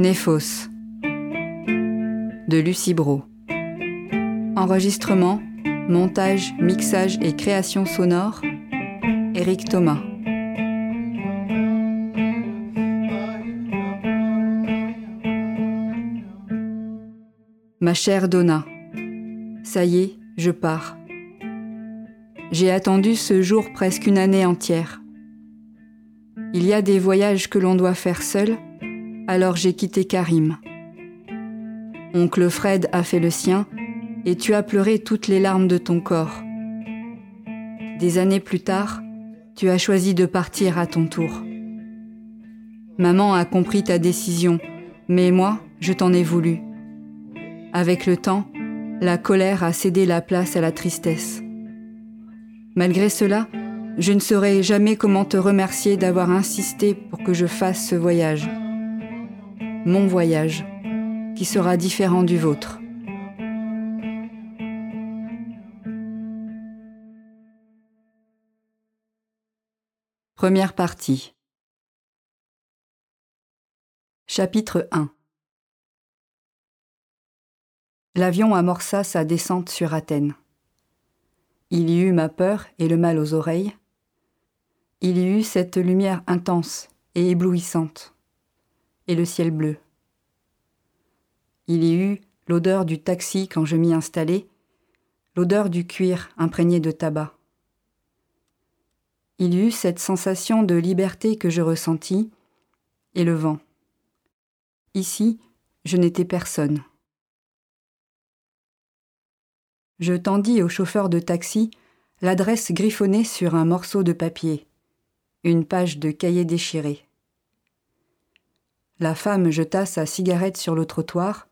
Néphos de Lucie Bro. Enregistrement, montage, mixage et création sonore, Eric Thomas. Ma chère Donna, ça y est, je pars. J'ai attendu ce jour presque une année entière. Il y a des voyages que l'on doit faire seul, alors j'ai quitté Karim. Oncle Fred a fait le sien, et tu as pleuré toutes les larmes de ton corps. Des années plus tard, tu as choisi de partir à ton tour. Maman a compris ta décision, mais moi, je t'en ai voulu. Avec le temps, la colère a cédé la place à la tristesse. Malgré cela, je ne saurais jamais comment te remercier d'avoir insisté pour que je fasse ce voyage. Mon voyage, qui sera différent du vôtre. Première partie. Chapitre 1 L'avion amorça sa descente sur Athènes. Il y eut ma peur et le mal aux oreilles. Il y eut cette lumière intense et éblouissante, et le ciel bleu. Il y eut l'odeur du taxi quand je m'y installai, l'odeur du cuir imprégné de tabac il y eut cette sensation de liberté que je ressentis, et le vent. Ici, je n'étais personne. Je tendis au chauffeur de taxi l'adresse griffonnée sur un morceau de papier, une page de cahier déchiré. La femme jeta sa cigarette sur le trottoir,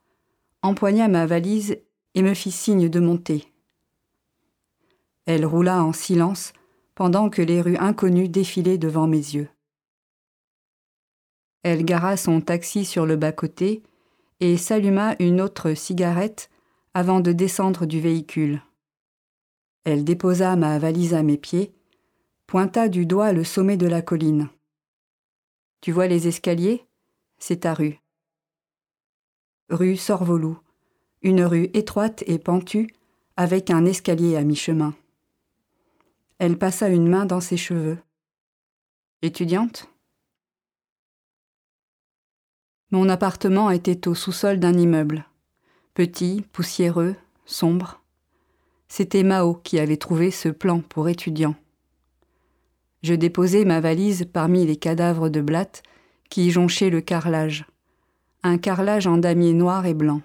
empoigna ma valise et me fit signe de monter. Elle roula en silence pendant que les rues inconnues défilaient devant mes yeux. Elle gara son taxi sur le bas-côté et s'alluma une autre cigarette avant de descendre du véhicule. Elle déposa ma valise à mes pieds, pointa du doigt le sommet de la colline. Tu vois les escaliers? C'est ta rue. Rue Sorvolou, une rue étroite et pentue avec un escalier à mi-chemin. Elle passa une main dans ses cheveux. Étudiante? Mon appartement était au sous-sol d'un immeuble. Petit, poussiéreux, sombre. C'était Mao qui avait trouvé ce plan pour étudiant. Je déposai ma valise parmi les cadavres de blattes qui jonchaient le carrelage. Un carrelage en damier noir et blanc.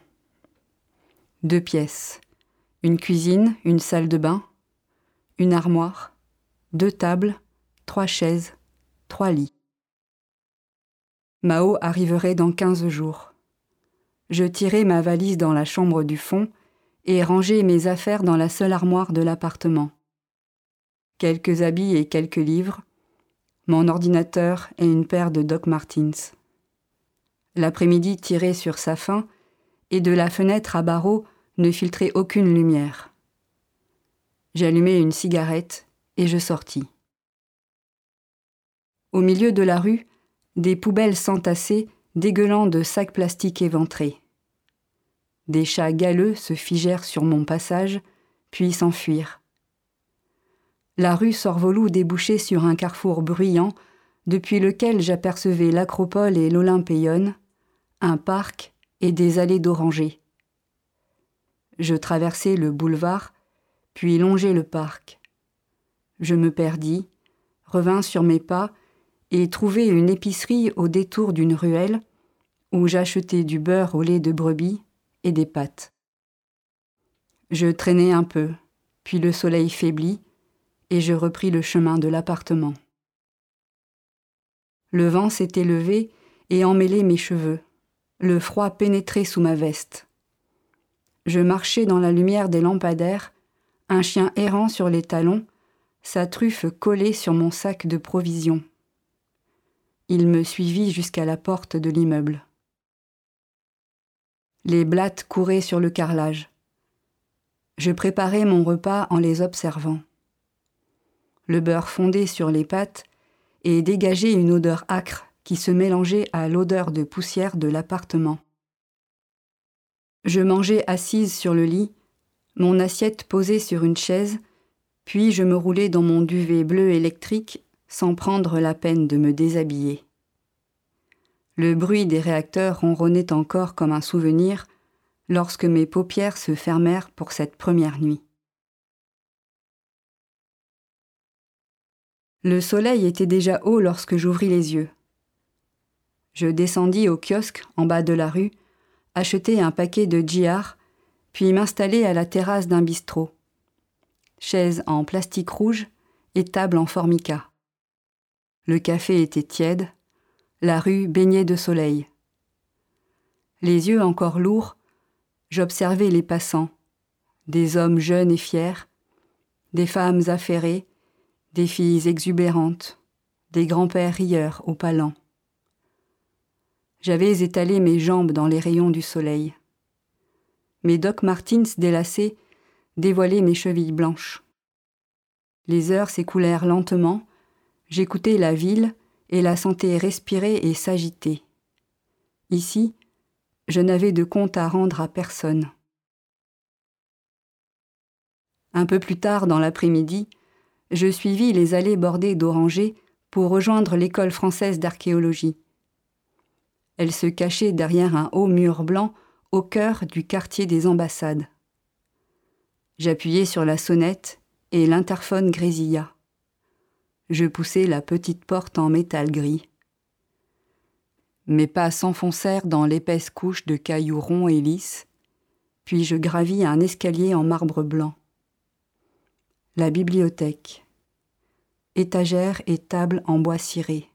Deux pièces. Une cuisine, une salle de bain, une armoire, deux tables, trois chaises, trois lits. Mao arriverait dans quinze jours. Je tirai ma valise dans la chambre du fond et rangeai mes affaires dans la seule armoire de l'appartement. Quelques habits et quelques livres, mon ordinateur et une paire de Doc Martens. L'après-midi tirait sur sa fin et de la fenêtre à barreaux ne filtrait aucune lumière. J'allumai une cigarette et je sortis. Au milieu de la rue, des poubelles s'entassaient, dégueulant de sacs plastiques éventrés. Des chats galeux se figèrent sur mon passage, puis s'enfuirent. La rue Sorvolou débouchait sur un carrefour bruyant, depuis lequel j'apercevais l'acropole et l'Olympéon, un parc et des allées d'orangers. Je traversai le boulevard, puis longeai le parc. Je me perdis, revins sur mes pas et trouvai une épicerie au détour d'une ruelle où j'achetai du beurre au lait de brebis et des pâtes. Je traînai un peu, puis le soleil faiblit et je repris le chemin de l'appartement. Le vent s'était levé et emmêlait mes cheveux. Le froid pénétrait sous ma veste. Je marchais dans la lumière des lampadaires, un chien errant sur les talons, sa truffe collée sur mon sac de provisions. Il me suivit jusqu'à la porte de l'immeuble. Les blattes couraient sur le carrelage. Je préparais mon repas en les observant. Le beurre fondait sur les pâtes et dégageait une odeur âcre qui se mélangeait à l'odeur de poussière de l'appartement. Je mangeais assise sur le lit, mon assiette posée sur une chaise, puis je me roulais dans mon duvet bleu électrique sans prendre la peine de me déshabiller. Le bruit des réacteurs ronronnait encore comme un souvenir lorsque mes paupières se fermèrent pour cette première nuit. Le soleil était déjà haut lorsque j'ouvris les yeux. Je descendis au kiosque en bas de la rue, acheter un paquet de djihar, puis m'installer à la terrasse d'un bistrot. Chaise en plastique rouge et table en formica. Le café était tiède, la rue baignait de soleil. Les yeux encore lourds, j'observais les passants, des hommes jeunes et fiers, des femmes affairées, des filles exubérantes, des grands-pères rieurs au palan. J'avais étalé mes jambes dans les rayons du soleil. Mes Doc Martins délacés dévoilaient mes chevilles blanches. Les heures s'écoulèrent lentement, j'écoutais la ville et la sentais respirer et s'agiter. Ici, je n'avais de compte à rendre à personne. Un peu plus tard dans l'après-midi, je suivis les allées bordées d'orangers pour rejoindre l'école française d'archéologie. Elle se cachait derrière un haut mur blanc au cœur du quartier des ambassades. J'appuyai sur la sonnette et l'interphone grésilla. Je poussai la petite porte en métal gris. Mes pas s'enfoncèrent dans l'épaisse couche de cailloux ronds et lisses, puis je gravis un escalier en marbre blanc. La bibliothèque. Étagères et tables en bois ciré.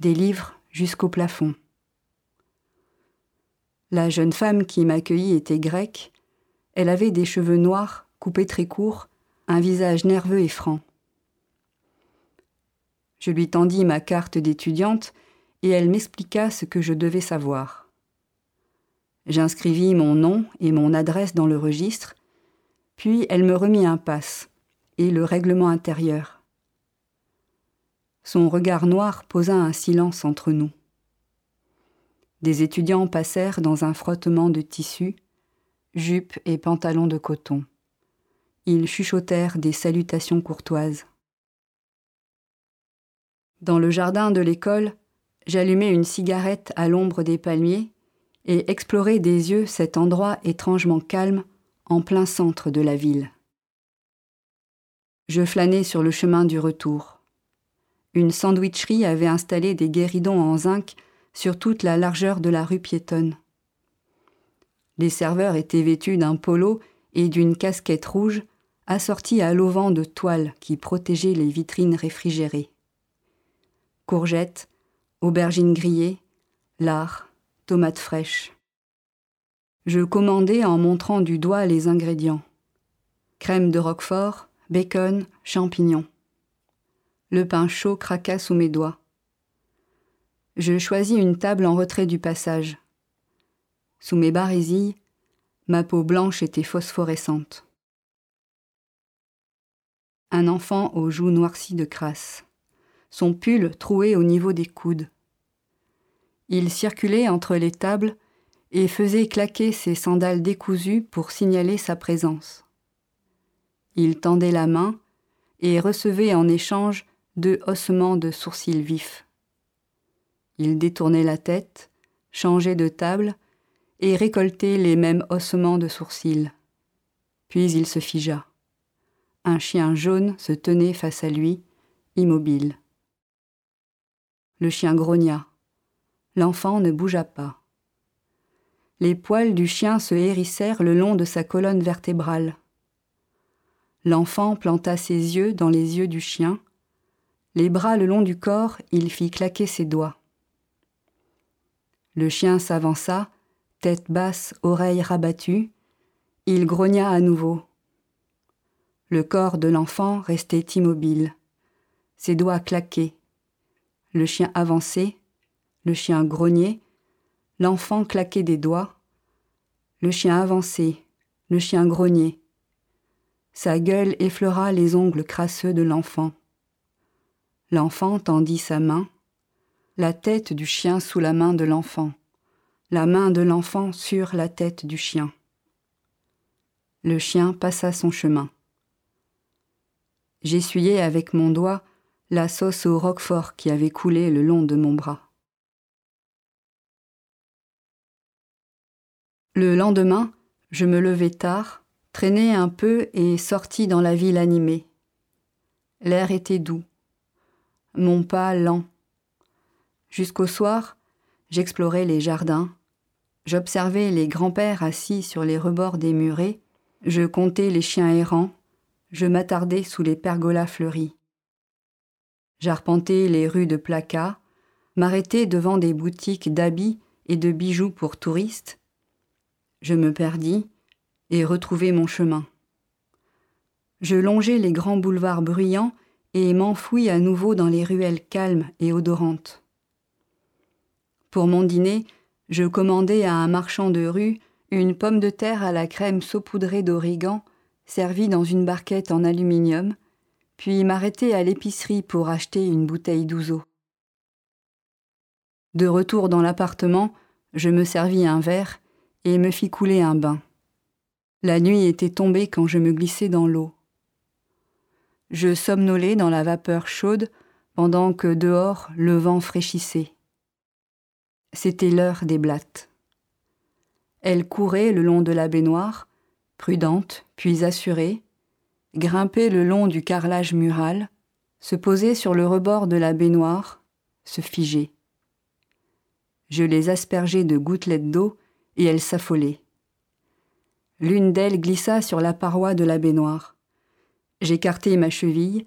Des livres jusqu'au plafond. La jeune femme qui m'accueillit était grecque. Elle avait des cheveux noirs, coupés très courts, un visage nerveux et franc. Je lui tendis ma carte d'étudiante et elle m'expliqua ce que je devais savoir. J'inscrivis mon nom et mon adresse dans le registre, puis elle me remit un passe et le règlement intérieur. Son regard noir posa un silence entre nous. Des étudiants passèrent dans un frottement de tissus, jupes et pantalons de coton. Ils chuchotèrent des salutations courtoises. Dans le jardin de l'école, j'allumai une cigarette à l'ombre des palmiers et explorai des yeux cet endroit étrangement calme en plein centre de la ville. Je flânais sur le chemin du retour. Une sandwicherie avait installé des guéridons en zinc sur toute la largeur de la rue piétonne. Les serveurs étaient vêtus d'un polo et d'une casquette rouge assortie à l'auvent de toile qui protégeait les vitrines réfrigérées. Courgettes, aubergines grillées, lard, tomates fraîches. Je commandai en montrant du doigt les ingrédients. Crème de roquefort, bacon, champignons. Le pain chaud craqua sous mes doigts. Je choisis une table en retrait du passage. Sous mes barésilles, ma peau blanche était phosphorescente. Un enfant aux joues noircies de crasse, son pull troué au niveau des coudes. Il circulait entre les tables et faisait claquer ses sandales décousues pour signaler sa présence. Il tendait la main et recevait en échange deux ossements de sourcils vifs. Il détournait la tête, changeait de table et récoltait les mêmes ossements de sourcils. Puis il se figea. Un chien jaune se tenait face à lui, immobile. Le chien grogna. L'enfant ne bougea pas. Les poils du chien se hérissèrent le long de sa colonne vertébrale. L'enfant planta ses yeux dans les yeux du chien. Les bras le long du corps, il fit claquer ses doigts. Le chien s'avança, tête basse, oreille rabattue. Il grogna à nouveau. Le corps de l'enfant restait immobile. Ses doigts claquaient. Le chien avançait, le chien grognait, l'enfant claquait des doigts. Le chien avançait, le chien grognait. Sa gueule effleura les ongles crasseux de l'enfant. L'enfant tendit sa main. la tête du chien sous la main de l'enfant, la main de l'enfant sur la tête du chien. Le chien passa son chemin. J'essuyai avec mon doigt la sauce au roquefort qui avait coulé le long de mon bras. Le lendemain, je me levai tard, traînai un peu et sortis dans la ville animée. L'air était doux, mon pas lent. Jusqu'au soir, j'explorais les jardins, j'observais les grands-pères assis sur les rebords des murets, je comptais les chiens errants, je m'attardais sous les pergolas fleuris. J'arpentais les rues de placas, m'arrêtais devant des boutiques d'habits et de bijoux pour touristes. Je me perdis et retrouvai mon chemin. Je longeai les grands boulevards bruyants et m'enfouis à nouveau dans les ruelles calmes et odorantes. Pour mon dîner, je commandai à un marchand de rue une pomme de terre à la crème saupoudrée d'origan, servie dans une barquette en aluminium, puis m'arrêtai à l'épicerie pour acheter une bouteille d'ouzo. De retour dans l'appartement, je me servis un verre et me fis couler un bain. La nuit était tombée quand je me glissai dans l'eau. Je somnolais dans la vapeur chaude pendant que dehors le vent fraîchissait. C'était l'heure des blattes. Elle courait le long de la baignoire, prudente puis assurée, grimpait le long du carrelage mural, se posait sur le rebord de la baignoire, se figeait. Je les aspergeai de gouttelettes d'eau et elles s'affolaient. L'une d'elles glissa sur la paroi de la baignoire. J'écartai ma cheville,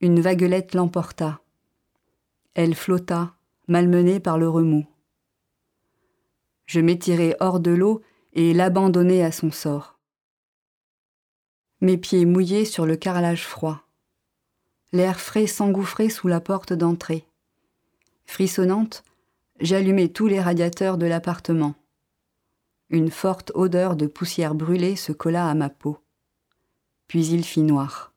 une vaguelette l'emporta. Elle flotta, malmenée par le remous. Je m'étirai hors de l'eau et l'abandonnai à son sort. Mes pieds mouillés sur le carrelage froid. L'air frais s'engouffrait sous la porte d'entrée. Frissonnante, j'allumai tous les radiateurs de l'appartement. Une forte odeur de poussière brûlée se colla à ma peau. Puis il fit noir.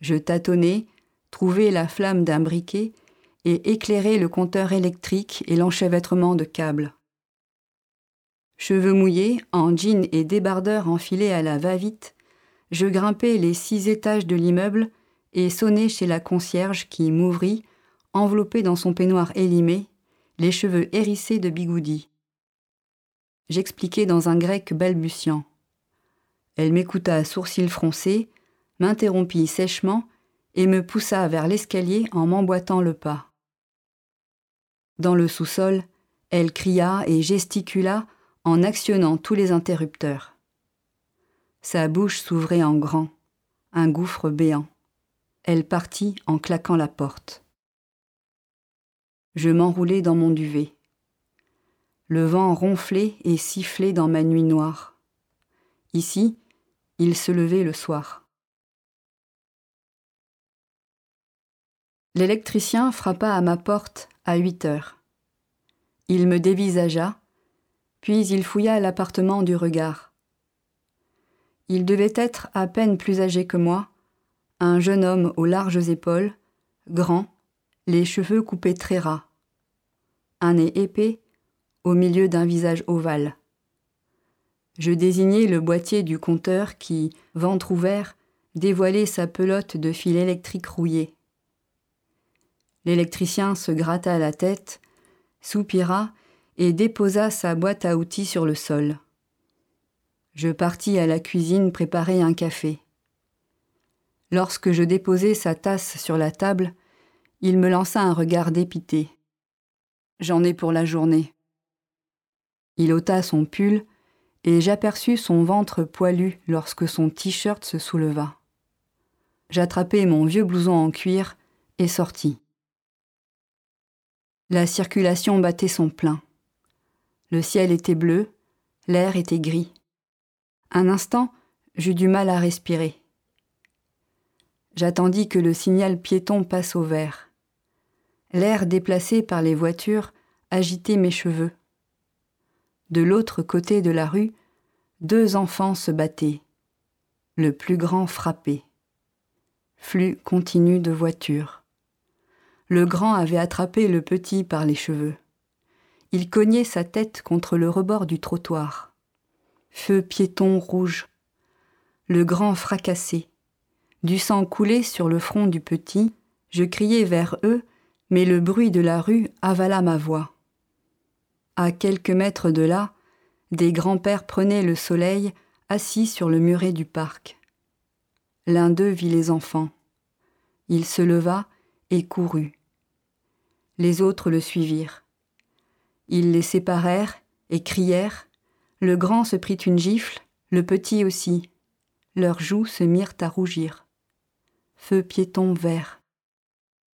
Je tâtonnai, trouvai la flamme d'un briquet et éclairer le compteur électrique et l'enchevêtrement de câbles. Cheveux mouillés, en jean et débardeur enfilés à la va-vite, je grimpai les six étages de l'immeuble et sonnai chez la concierge qui m'ouvrit, enveloppée dans son peignoir élimé, les cheveux hérissés de bigoudis. J'expliquai dans un grec balbutiant. Elle m'écouta à sourcils froncés, m'interrompit sèchement et me poussa vers l'escalier en m'emboîtant le pas. Dans le sous-sol, elle cria et gesticula en actionnant tous les interrupteurs. Sa bouche s'ouvrait en grand, un gouffre béant. Elle partit en claquant la porte. Je m'enroulai dans mon duvet. Le vent ronflait et sifflait dans ma nuit noire. Ici, il se levait le soir. L'électricien frappa à ma porte à huit heures. Il me dévisagea, puis il fouilla l'appartement du regard. Il devait être à peine plus âgé que moi, un jeune homme aux larges épaules, grand, les cheveux coupés très ras, un nez épais au milieu d'un visage ovale. Je désignai le boîtier du compteur qui, ventre ouvert, dévoilait sa pelote de fil électrique rouillé. L'électricien se gratta la tête, soupira et déposa sa boîte à outils sur le sol. Je partis à la cuisine préparer un café. Lorsque je déposai sa tasse sur la table, il me lança un regard dépité. J'en ai pour la journée. Il ôta son pull et j'aperçus son ventre poilu lorsque son t-shirt se souleva. J'attrapai mon vieux blouson en cuir et sortis. La circulation battait son plein. Le ciel était bleu, l'air était gris. Un instant, j'eus du mal à respirer. J'attendis que le signal piéton passe au vert. L'air déplacé par les voitures agitait mes cheveux. De l'autre côté de la rue, deux enfants se battaient. Le plus grand frappait. Flux continu de voitures. le grand avait attrapé le petit par les cheveux. Il cognait sa tête contre le rebord du trottoir. Feu piéton rouge. Le grand fracassé. Du sang coulait sur le front du petit. Je criai vers eux, mais le bruit de la rue avala ma voix. À quelques mètres de là, des grands-pères prenaient le soleil assis sur le muret du parc. L'un d'eux vit les enfants. Il se leva et courut. Les autres le suivirent. Ils les séparèrent et crièrent. Le grand se prit une gifle, le petit aussi. Leurs joues se mirent à rougir. Feu piéton vert.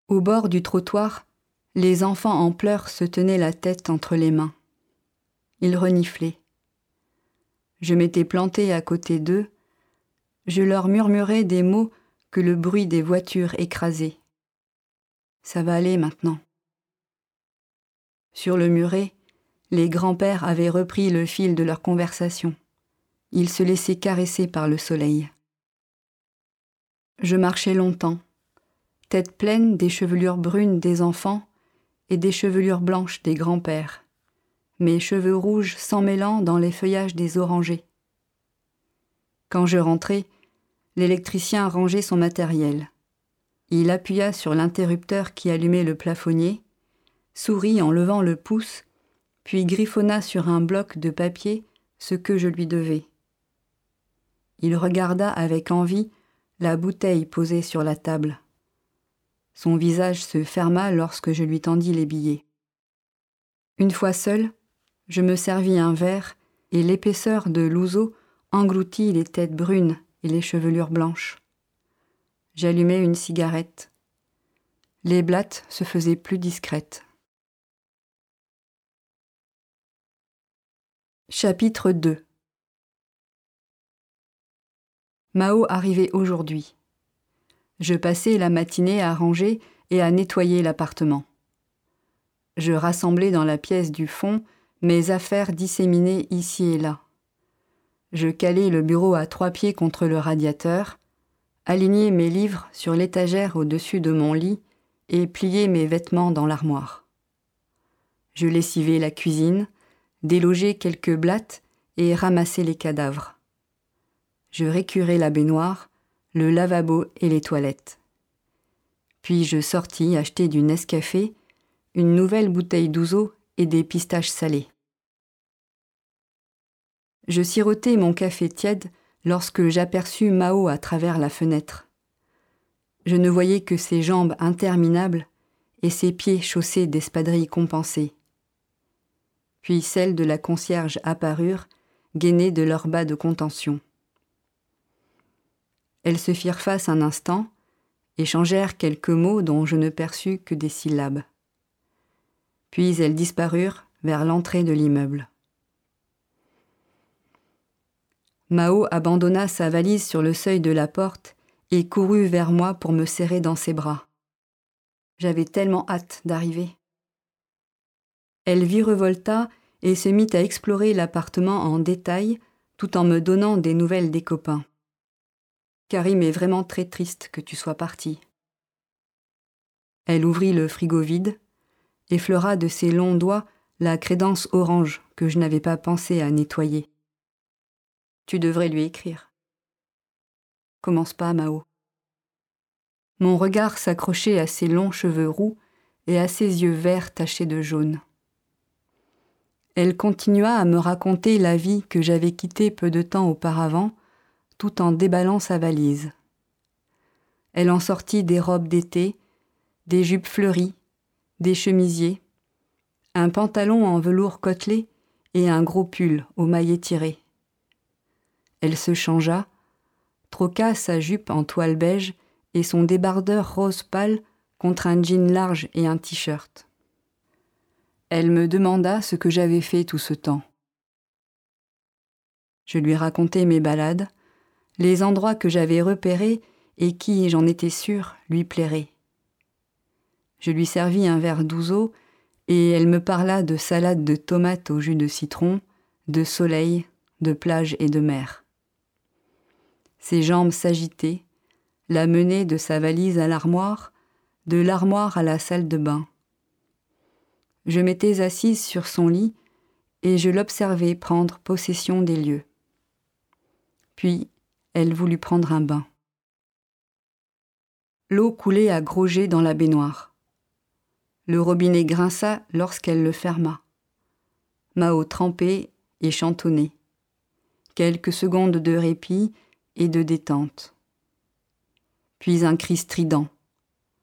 Au bord du trottoir, les enfants en pleurs se tenaient la tête entre les mains. Ils reniflaient. Je m'étais planté à côté d'eux. Je leur murmurais des mots que le bruit des voitures écrasait. Ça va aller maintenant. Sur le muret, les grands-pères avaient repris le fil de leur conversation. Ils se laissaient caresser par le soleil. Je marchais longtemps, tête pleine des chevelures brunes des enfants et des chevelures blanches des grands-pères, mes cheveux rouges s'emmêlant dans les feuillages des orangers. Quand je rentrai, l'électricien rangeait son matériel. Il appuya sur l'interrupteur qui allumait le plafonnier sourit en levant le pouce, puis griffonna sur un bloc de papier ce que je lui devais. Il regarda avec envie la bouteille posée sur la table. Son visage se ferma lorsque je lui tendis les billets. Une fois seul, je me servis un verre et l'épaisseur de l'ouzo engloutit les têtes brunes et les chevelures blanches. J'allumai une cigarette. Les blattes se faisaient plus discrètes. Chapitre 2 Mao arrivait aujourd'hui. Je passais la matinée à ranger et à nettoyer l'appartement. Je rassemblais dans la pièce du fond mes affaires disséminées ici et là. Je calais le bureau à trois pieds contre le radiateur, alignais mes livres sur l'étagère au-dessus de mon lit et pliais mes vêtements dans l'armoire. Je lessivais la cuisine, déloger quelques blattes et ramasser les cadavres. Je récurais la baignoire, le lavabo et les toilettes. Puis je sortis acheter du Nescafé, une nouvelle bouteille d'ouzo et des pistaches salées. Je sirotais mon café tiède lorsque j'aperçus Mao à travers la fenêtre. Je ne voyais que ses jambes interminables et ses pieds chaussés d'espadrilles compensées puis celles de la concierge apparurent, gainées de leurs bas de contention. Elles se firent face un instant, échangèrent quelques mots dont je ne perçus que des syllabes. Puis elles disparurent vers l'entrée de l'immeuble. Mao abandonna sa valise sur le seuil de la porte et courut vers moi pour me serrer dans ses bras. J'avais tellement hâte d'arriver. Elle virevolta et se mit à explorer l'appartement en détail tout en me donnant des nouvelles des copains. Karim est vraiment très triste que tu sois parti. Elle ouvrit le frigo vide, effleura de ses longs doigts la crédence orange que je n'avais pas pensé à nettoyer. Tu devrais lui écrire. Commence pas, Mao. Mon regard s'accrochait à ses longs cheveux roux et à ses yeux verts tachés de jaune. Elle continua à me raconter la vie que j'avais quittée peu de temps auparavant, tout en déballant sa valise. Elle en sortit des robes d'été, des jupes fleuries, des chemisiers, un pantalon en velours côtelé et un gros pull aux maillet tirés. Elle se changea, troqua sa jupe en toile beige et son débardeur rose pâle contre un jean large et un t-shirt. Elle me demanda ce que j'avais fait tout ce temps. Je lui racontai mes balades, les endroits que j'avais repérés et qui, j'en étais sûre, lui plairaient. Je lui servis un verre d'ouzo et elle me parla de salade de tomates au jus de citron, de soleil, de plage et de mer. Ses jambes s'agitaient, la menée de sa valise à l'armoire, de l'armoire à la salle de bain. Je m'étais assise sur son lit et je l'observais prendre possession des lieux. Puis elle voulut prendre un bain. L'eau coulait à gros jets dans la baignoire. Le robinet grinça lorsqu'elle le ferma. Mao trempait et chantonnait. Quelques secondes de répit et de détente. Puis un cri strident.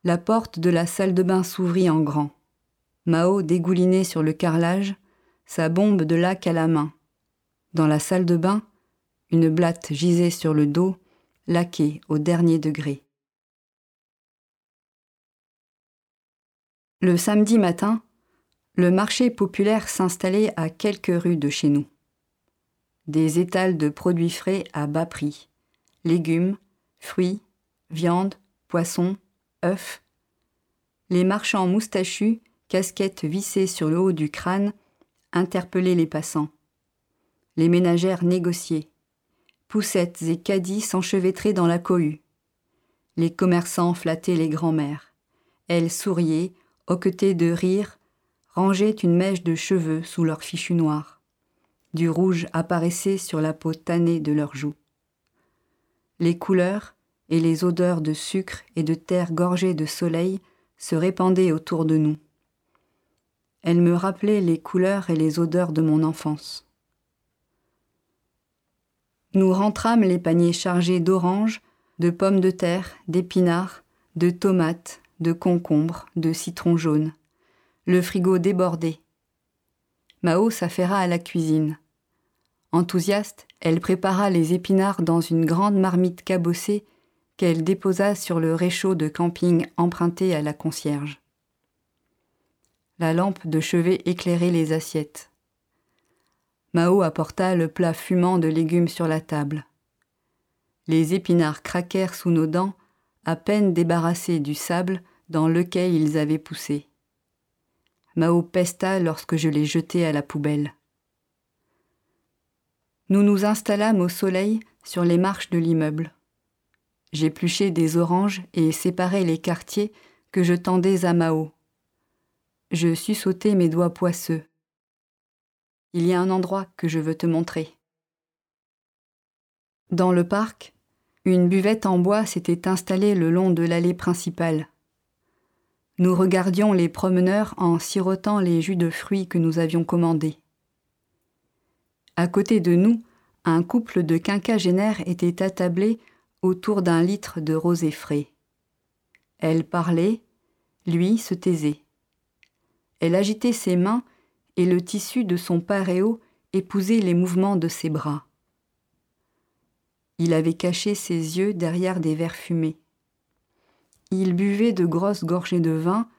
La porte de la salle de bain s'ouvrit en grand. Mao dégoulinait sur le carrelage, sa bombe de lac à la main. Dans la salle de bain, une blatte gisait sur le dos, laquée au dernier degré. Le samedi matin, le marché populaire s'installait à quelques rues de chez nous. Des étals de produits frais à bas prix, légumes, fruits, viande, poissons, œufs. Les marchands moustachus, casquettes vissées sur le haut du crâne, interpellaient les passants. Les ménagères négociaient. Poussettes et caddies s'enchevêtraient dans la cohue. Les commerçants flattaient les grands-mères. Elles souriaient, hoquetaient de rire, rangeaient une mèche de cheveux sous leurs fichus noirs. Du rouge apparaissait sur la peau tannée de leurs joues. Les couleurs et les odeurs de sucre et de terre gorgée de soleil se répandaient autour de nous. Elles me rappelaient les couleurs et les odeurs de mon enfance. Nous rentrâmes les paniers chargés d'oranges, de pommes de terre, d'épinards, de tomates, de concombres, de citrons jaunes. Le frigo débordait. Mao s'affaira à la cuisine. Enthousiaste, elle prépara les épinards dans une grande marmite cabossée qu'elle déposa sur le réchaud de camping emprunté à la concierge. La lampe de chevet éclairait les assiettes. Mao apporta le plat fumant de légumes sur la table. Les épinards craquèrent sous nos dents, à peine débarrassés du sable dans lequel ils avaient poussé. Mao pesta lorsque je les jetai à la poubelle. Nous nous installâmes au soleil sur les marches de l'immeuble. J'épluchai des oranges et séparai les quartiers que je tendais à Mao. Je sussautai mes doigts poisseux. Il y a un endroit que je veux te montrer. Dans le parc, une buvette en bois s'était installée le long de l'allée principale. Nous regardions les promeneurs en sirotant les jus de fruits que nous avions commandés. À côté de nous, un couple de quinquagénaires était attablé autour d'un litre de rosé frais. Elle parlait, lui se taisait. Elle agitait ses mains et le tissu de son paréo épousait les mouvements de ses bras. Il avait caché ses yeux derrière des verres fumés. Il buvait de grosses gorgées de vin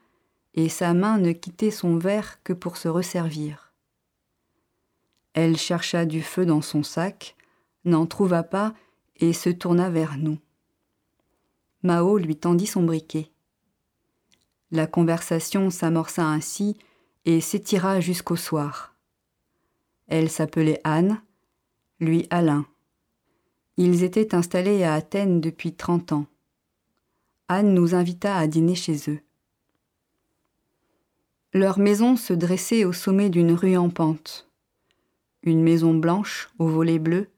et sa main ne quittait son verre que pour se resservir. Elle chercha du feu dans son sac, n'en trouva pas et se tourna vers nous. Mao lui tendit son briquet. La conversation s'amorça ainsi et s'étira jusqu'au soir. Elle s'appelait Anne, lui Alain. Ils étaient installés à Athènes depuis trente ans. Anne nous invita à dîner chez eux. Leur maison se dressait au sommet d'une rue en pente. Une maison blanche aux volets bleus,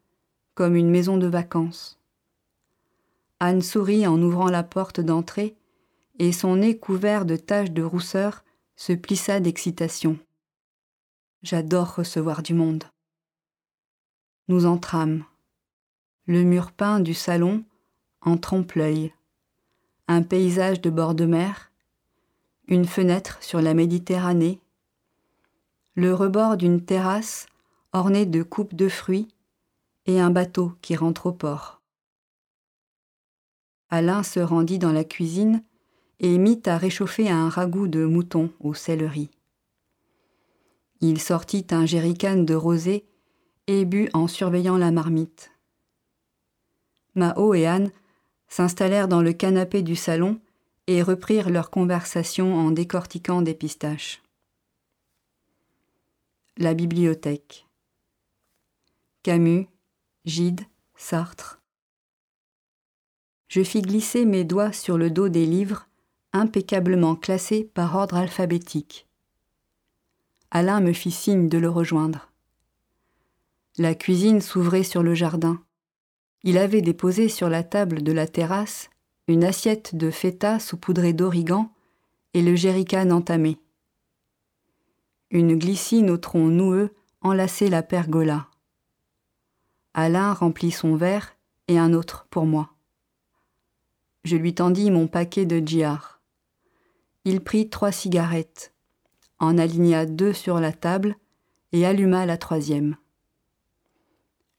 comme une maison de vacances. Anne sourit en ouvrant la porte d'entrée, et son nez couvert de taches de rousseur se plissa d'excitation. J'adore recevoir du monde. Nous entrâmes. Le mur peint du salon en trompe-l'œil. Un paysage de bord de mer, une fenêtre sur la Méditerranée, le rebord d'une terrasse ornée de coupes de fruits et un bateau qui rentre au port. Alain se rendit dans la cuisine et mit à réchauffer un ragoût de mouton au céleri. Il sortit un jerrycan de rosé et but en surveillant la marmite. Mao et Anne s'installèrent dans le canapé du salon et reprirent leur conversation en décortiquant des pistaches. La bibliothèque. Camus, Gide, Sartre. Je fis glisser mes doigts sur le dos des livres impeccablement classés par ordre alphabétique. Alain me fit signe de le rejoindre. La cuisine s'ouvrait sur le jardin. Il avait déposé sur la table de la terrasse une assiette de feta saupoudrée d'origan et le jerrycan entamé. Une glycine au tronc noueux enlaçait la pergola. Alain remplit son verre et un autre pour moi. Je lui tendis mon paquet de djihar. Il prit trois cigarettes, en aligna deux sur la table et alluma la troisième.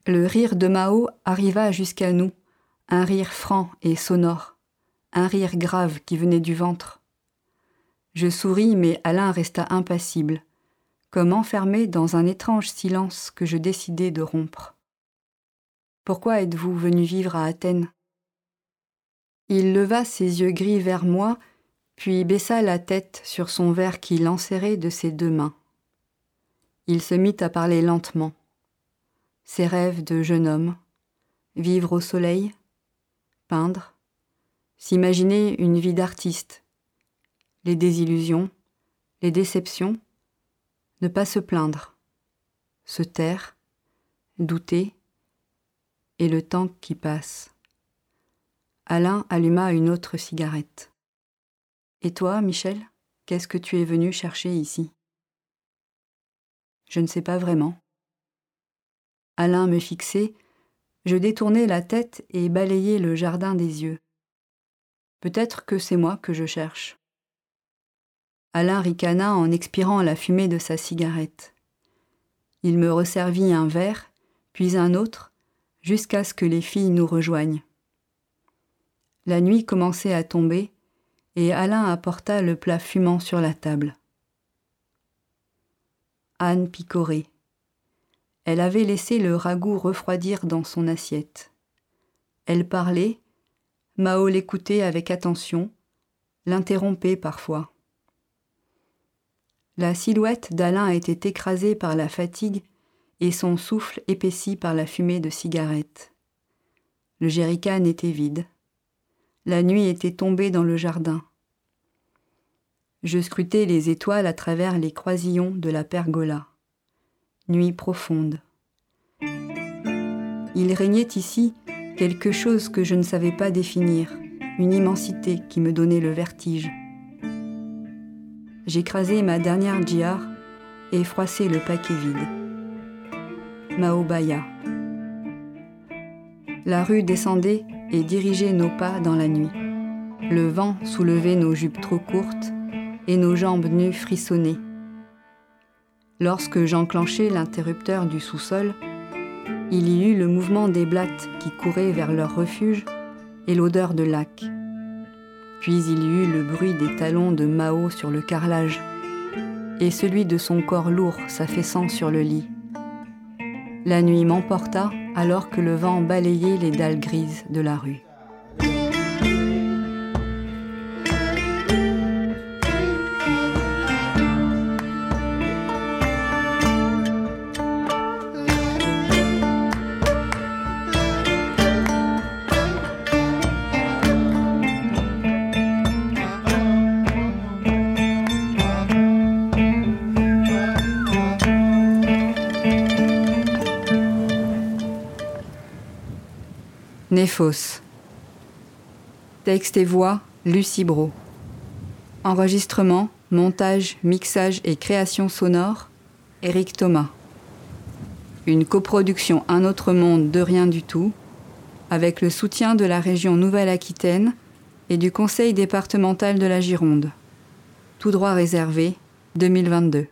Le rire de Mao arriva jusqu'à nous, un rire franc et sonore, un rire grave qui venait du ventre. Je souris, mais Alain resta impassible, comme enfermé dans un étrange silence que je décidai de rompre. Pourquoi êtes-vous venu vivre à Athènes? Il leva ses yeux gris vers moi, puis baissa la tête sur son verre qu'il enserrait de ses deux mains. Il se mit à parler lentement ses rêves de jeune homme, vivre au soleil, peindre, s'imaginer une vie d'artiste, les désillusions, les déceptions, ne pas se plaindre, se taire, douter, et le temps qui passe. Alain alluma une autre cigarette. Et toi, Michel, qu'est-ce que tu es venu chercher ici? Je ne sais pas vraiment. Alain me fixait, je détournais la tête et balayais le jardin des yeux. Peut-être que c'est moi que je cherche. Alain ricana en expirant la fumée de sa cigarette. Il me resservit un verre, puis un autre, jusqu'à ce que les filles nous rejoignent. La nuit commençait à tomber, et Alain apporta le plat fumant sur la table. Anne picorait. Elle avait laissé le ragoût refroidir dans son assiette. Elle parlait, Mao l'écoutait avec attention, l'interrompait parfois. La silhouette d'Alain était écrasée par la fatigue et son souffle épaissi par la fumée de cigarette. Le jerrycan était vide. La nuit était tombée dans le jardin. Je scrutais les étoiles à travers les croisillons de la pergola nuit profonde. Il régnait ici quelque chose que je ne savais pas définir, une immensité qui me donnait le vertige. J'écrasai ma dernière djihar et froissai le paquet vide. Maobaya. La rue descendait et dirigeait nos pas dans la nuit. Le vent soulevait nos jupes trop courtes et nos jambes nues frissonnaient. Lorsque j'enclenchai l'interrupteur du sous-sol, il y eut le mouvement des blattes qui couraient vers leur refuge et l'odeur de lac. Puis il y eut le bruit des talons de Mao sur le carrelage et celui de son corps lourd s'affaissant sur le lit. La nuit m'emporta alors que le vent balayait les dalles grises de la rue. Néphos. Texte et voix, Lucie Bro. Enregistrement, montage, mixage et création sonore, Éric Thomas. Une coproduction Un autre monde de rien du tout, avec le soutien de la région Nouvelle-Aquitaine et du Conseil départemental de la Gironde. Tout droit réservé, 2022.